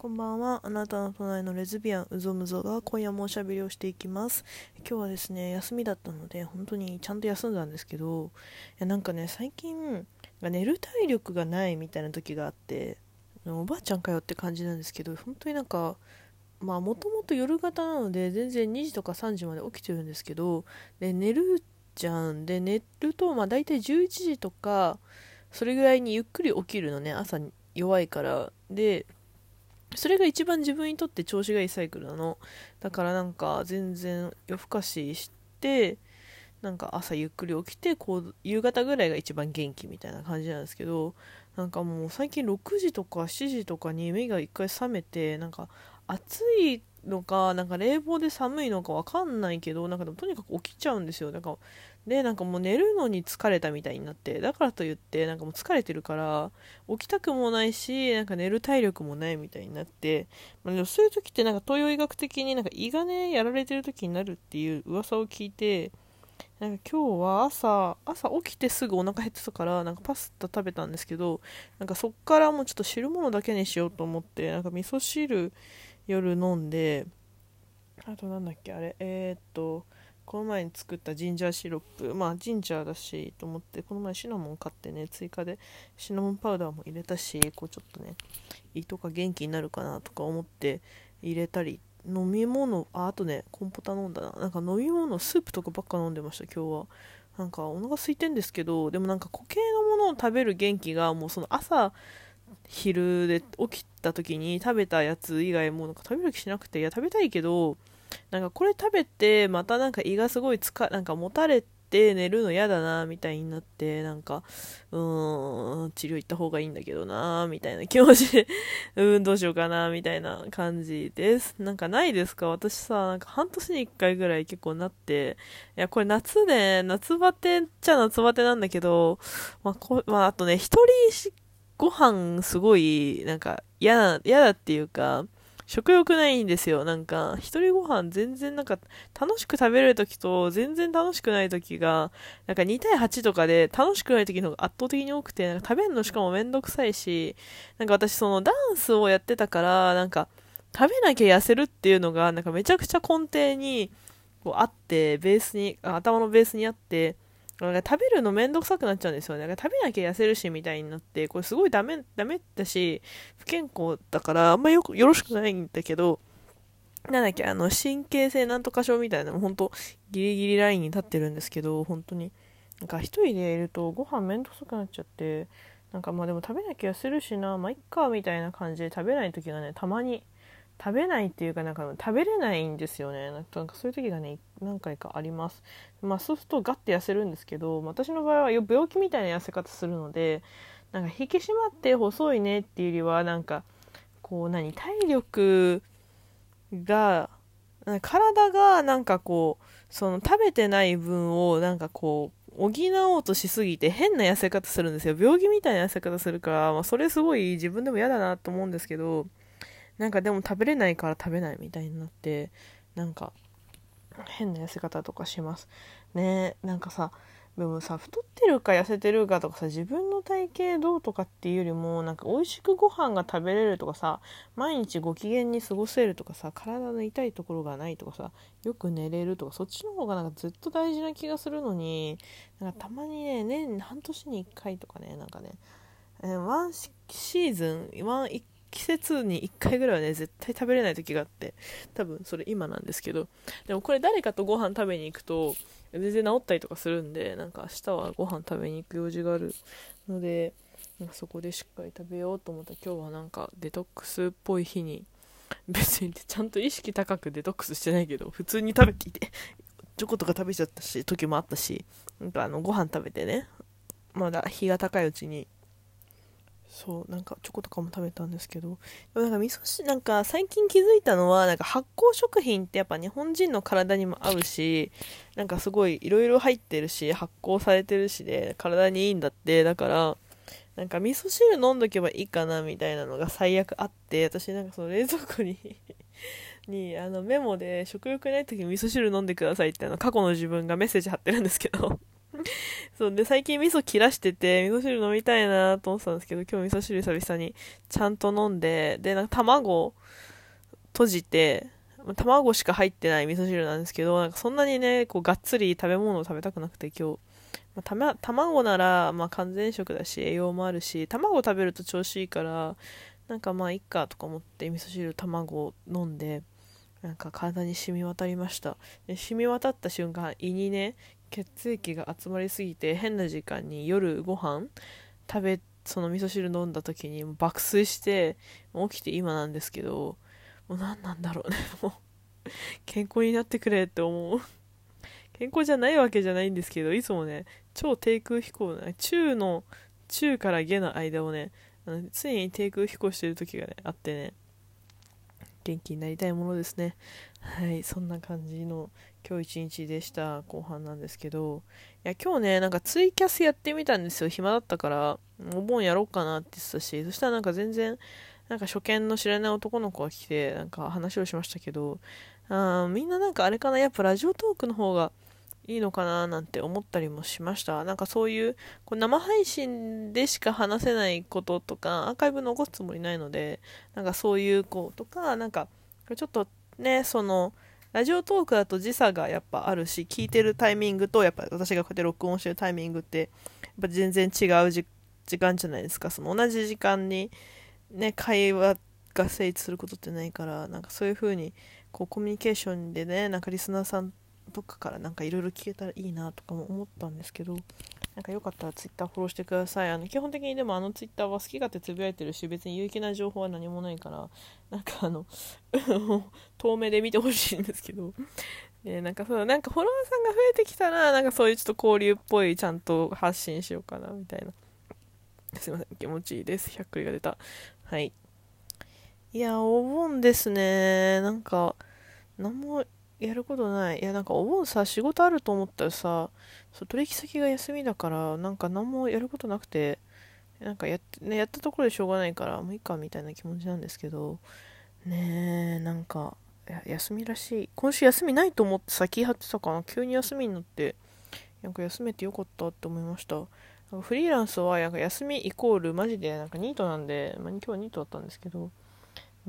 こんばんは。あなたの隣のレズビアンうぞむぞが今夜もおしゃべりをしていきます。今日はですね、休みだったので、本当にちゃんと休んだんですけど、いやなんかね、最近、寝る体力がないみたいな時があって、おばあちゃんかよって感じなんですけど、本当になんか、まあもともと夜型なので、全然2時とか3時まで起きてるんですけど、で寝るじゃん。で、寝ると、まあ大体11時とか、それぐらいにゆっくり起きるのね、朝弱いから。で、それが一番自分にとって調子がいいサイクルなの。だからなんか全然夜更かしして、なんか朝ゆっくり起きて、こう、夕方ぐらいが一番元気みたいな感じなんですけど、なんかもう最近6時とか7時とかに目が一回覚めて、なんか暑いのか、なんか冷房で寒いのかわかんないけど、なんかでもとにかく起きちゃうんですよ。なんか、で、なんかもう寝るのに疲れたみたいになって、だからといって、なんかもう疲れてるから、起きたくもないし、なんか寝る体力もないみたいになって、まあ、でもそういう時ってなんか東洋医学的になんか胃がね、やられてる時になるっていう噂を聞いて、なんか今日は朝、朝起きてすぐお腹減ってたから、なんかパスタ食べたんですけど、なんかそっからもうちょっと汁物だけにしようと思って、なんか味噌汁夜飲んで、あとなんだっけ、あれ、えー、っと、この前に作ったジンジャーシロップ、まあジンジャーだしと思って、この前シナモン買ってね、追加でシナモンパウダーも入れたし、こうちょっとね、胃とか元気になるかなとか思って入れたり、飲み物、あ、あとね、コンポタ飲んだな。なんか飲み物、スープとかばっか飲んでました、今日は。なんかお腹空いてんですけど、でもなんか固形のものを食べる元気がもうその朝、昼で起きた時に食べたやつ以外もなんか食べる気しなくて、いや食べたいけど、なんかこれ食べてまたなんか胃がすごいつか、なんかもたれて寝るの嫌だなみたいになって、なんか、うーん、治療行った方がいいんだけどなみたいな気持ちで うん、どうしようかなみたいな感じです。なんかないですか？私さ、なんか半年に一回ぐらい結構なって、いや、これ夏ね、夏バテっちゃ夏バテなんだけど、まあ、こまあ、あとね、一人ご飯すごい、なんか嫌な、嫌だっていうか、食欲ないんですよ。なんか、一人ご飯全然なんか、楽しく食べれる時と全然楽しくない時が、なんか2対8とかで楽しくない時の方が圧倒的に多くて、なんか食べるのしかもめんどくさいし、なんか私そのダンスをやってたから、なんか、食べなきゃ痩せるっていうのが、なんかめちゃくちゃ根底に、こうあって、ベースに、頭のベースにあって、なんか食べるのめんどくさくなっちゃうんですよね。なんか食べなきゃ痩せるしみたいになって、これすごいダメ、ダメだし、不健康だからあんまよよろしくないんだけど、なんだっけ、あの、神経性なんとか症みたいなの、ほんと、ギリギリラインに立ってるんですけど、本当に。なんか一人でいるとご飯めんどくさくなっちゃって、なんかまあでも食べなきゃ痩せるしな、まあいっか、みたいな感じで食べない時がね、たまに食べないっていうかなんか食べれないんですよね。なんかそういう時がね何回かあります。まあそうするとガッて痩せるんですけど私の場合は病気みたいな痩せ方するのでなんか引き締まって細いねっていうよりはなんかこう何体力が体がなんかこうその食べてない分をなんかこう補おうとしすぎて変な痩せ方するんですよ。病気みたいな痩せ方するから、まあ、それすごい自分でも嫌だなと思うんですけどなんかでも食べれないから食べないみたいになってなんか変な痩せ方とかします。ねなんかさでもさ太ってるか痩せてるかとかさ自分の体型どうとかっていうよりもなんか美味しくご飯が食べれるとかさ毎日ご機嫌に過ごせるとかさ体の痛いところがないとかさよく寝れるとかそっちの方がなんかずっと大事な気がするのになんかたまにね年半年に1回とかねなんかねワンシーズンワン1季節に1回ぐらいはね、絶対食べれない時があって、多分それ今なんですけど、でもこれ誰かとご飯食べに行くと、全然治ったりとかするんで、なんか明日はご飯食べに行く用事があるので、そこでしっかり食べようと思った。今日はなんかデトックスっぽい日に、別にちゃんと意識高くデトックスしてないけど、普通に食べていて、チョコとか食べちゃったし、時もあったし、なんかあの、ご飯食べてね、まだ日が高いうちにそうなんかチョコとかも食べたんですけど。でもなんか味噌汁なんか最近気づいたのはなんか発酵食品ってやっぱ日本人の体にも合うしなんかすごいいろいろ入ってるし発酵されてるしで体にいいんだって。だからなんか味噌汁飲んどけばいいかなみたいなのが最悪あって私なんかその冷蔵庫に にあのメモで食欲ない時に味噌汁飲んでくださいってあの過去の自分がメッセージ貼ってるんですけど。そうで最近味噌切らしてて味噌汁飲みたいなと思ってたんですけど今日味噌汁久々にちゃんと飲んででなんか卵閉じて卵しか入ってない味噌汁なんですけどなんかそんなにねこうがっつり食べ物を食べたくなくて今日、まあ、たま、卵なら、まあ、完全食だし栄養もあるし卵食べると調子いいからなんかまあいっかとか思って味噌汁卵を飲んでなんか体に染み渡りました。で染み渡った瞬間胃にね血液が集まりすぎて変な時間に夜ご飯食べその味噌汁飲んだ時に爆睡して起きて今なんですけどもう何なんだろうね もう。健康になってくれって思う。健康じゃないわけじゃないんですけどいつもね超低空飛行中の中から下の間をねあの常に低空飛行してる時がねあってね。元気になりたいものですね。はいそんな感じの今日一日でした後半なんですけど。いや今日ねなんかツイキャスやってみたんですよ。暇だったからお盆やろうかなって言ってたし。そしたらなんか全然なんか初見の知らない男の子が来てなんか話をしましたけど。あみんななんかあれかな？やっぱラジオトークの方がいいのかななんて思ったりもしました。なんかそういうこう生配信でしか話せないこととかアーカイブ残すつもりないのでなんかそういう子とかなんかちょっとねそのラジオトークだと時差がやっぱあるし聞いてるタイミングとやっぱ私がこうやって録音してるタイミングってやっぱ全然違う時間じゃないですか。その同じ時間にね会話が成立することってないからなんかそういう風にこうコミュニケーションでねなんかリスナーさんとかからなんかいろいろ聞けたらいいなとかも思ったんですけどなんかよかったら Twitter フォローしてください。あの基本的にでもあの Twitter は好き勝手つぶやいてるし別に有益な情報は何もないからなんかあの 遠目で見てほしいんですけど。でなんかそうなんかフォロワーさんが増えてきたらなんかそういうちょっと交流っぽいちゃんと発信しようかなみたいな。すいません。気持ちいいです。100くりが出た。はい。いやお盆ですね。なんか何もやることない。いやなんかお盆さ仕事あると思ったらさそ取引先が休みだからなんか何もやることなくてなんかや,、ね、やったところでしょうがないからもういいかみたいな気持ちなんですけどねえなんか休みらしい。今週休みないと思って先張ってたかな。急に休みになってなんか休めてよかったって思いました。なんかフリーランスはなんか休みイコールマジでなんかニートなんで、まあ、今日はニートだったんですけど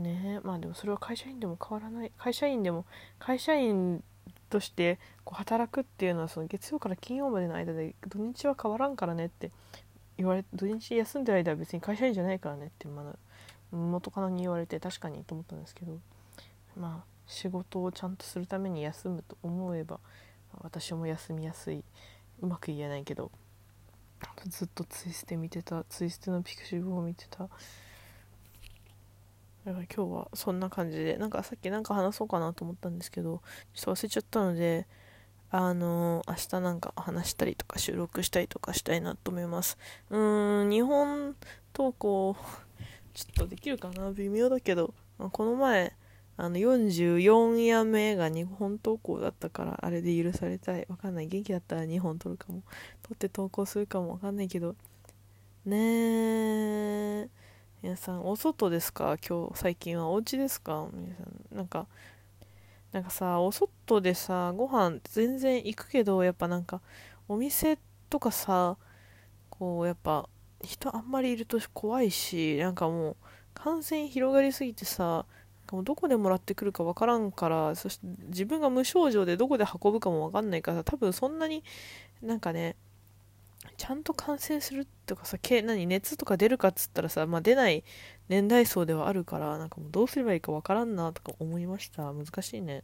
ね。まあでもそれは会社員でも変わらない。会社員でも会社員としてこう働くっていうのはその月曜から金曜までの間で土日は変わらんからねって言われ土日休んでる間は別に会社員じゃないからねってまだ元カノに言われて確かにと思ったんですけどまあ仕事をちゃんとするために休むと思えば私も休みやすい。うまく言えないけどずっとツイステ見てたツイステのピクシブを見てた。だから今日はそんな感じでなんかさっきなんか話そうかなと思ったんですけどちょっと忘れちゃったのであのー、明日なんか話したりとか収録したりとかしたいなと思います。うーん日本投稿ちょっとできるかな微妙だけど、この前あの44夜目が日本投稿だったからあれで許されたい。わかんない。元気だったら2本撮るかも。撮って投稿するかもわかんないけど。ねえ皆さんお外ですか？今日最近はお家ですか？皆さんなんかなんかさお外でさご飯全然行くけどやっぱなんかお店とかさこうやっぱ人あんまりいると怖いしなんかもう感染広がりすぎてさもうどこでもらってくるかわからんからそして自分が無症状でどこで運ぶかもわかんないから多分そんなになんかねちゃんと感染するとかさ何熱とか出るかっつったらさ、まあ、出ない年代層ではあるからなんかもうどうすればいいかわからんなとか思いました。難しいね。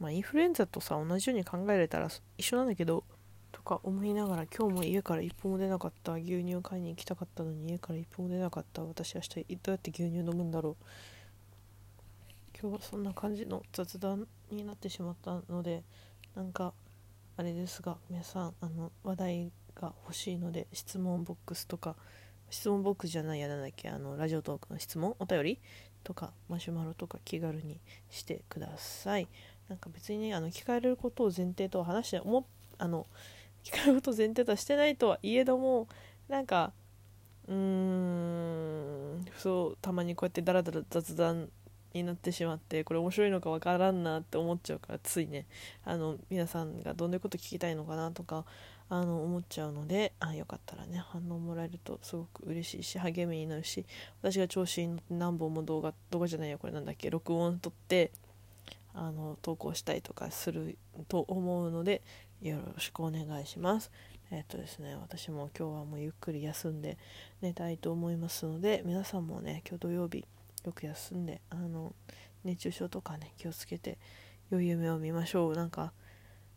まあインフルエンザとさ同じように考えれたら一緒なんだけどとか思いながら今日も家から一歩も出なかった。牛乳買いに行きたかったのに家から一歩も出なかった。私明日どうやって牛乳飲むんだろう。今日はそんな感じの雑談になってしまったのでなんかあれですが皆さんあの話題が欲しいので質問ボックスとか質問ボックスじゃないやらなんだっけあのラジオトークの質問お便りとかマシュマロとか気軽にしてください。なんか別にねあの聞かれることを前提とは話して思あの聞かれることを前提とはしてないとはいえどもなんかうーんそうたまにこうやってダラダラ雑談になってしまってこれ面白いのかわからんなって思っちゃうからついねあの皆さんがどんなこと聞きたいのかなとかあの思っちゃうのであよかったらね反応もらえるとすごく嬉しいし励みになるし私が調子に乗って何本も動画動画じゃないよこれなんだっけ録音撮ってあの投稿したりとかすると思うのでよろしくお願いします。えっ、とですね、私も今日はもうゆっくり休んで寝たいと思いますので皆さんもね今日土曜日よく休んであの熱中症とかね気をつけて良い夢を見ましょうなんか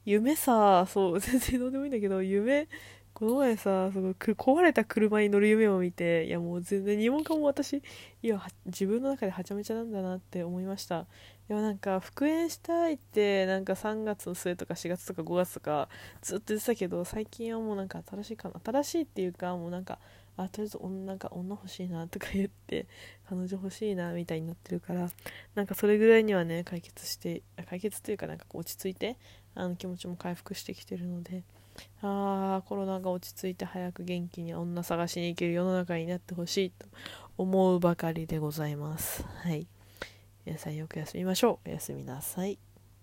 夢さそう 全然どうでもいいんだけど夢この前さその壊れた車に乗る夢を見ていやもう全然にもかも私いや自分の中ではちゃめちゃなんだなって思いました。でもなんか復縁したいってなんか3月の末とか4月とか5月とかずっと言ってたけど最近はもうなんか新しいかな。新しいっていうかもうなんかあとりあえずなんか女欲しいなとか言って彼女欲しいなみたいになってるからなんかそれぐらいにはね解決して解決というかなんか落ち着いてあの気持ちも回復してきてるのであーコロナが落ち着いて早く元気に女探しに行ける世の中になってほしいと思うばかりでございます。はい。皆さんよく休みましょう。おやすみなさい。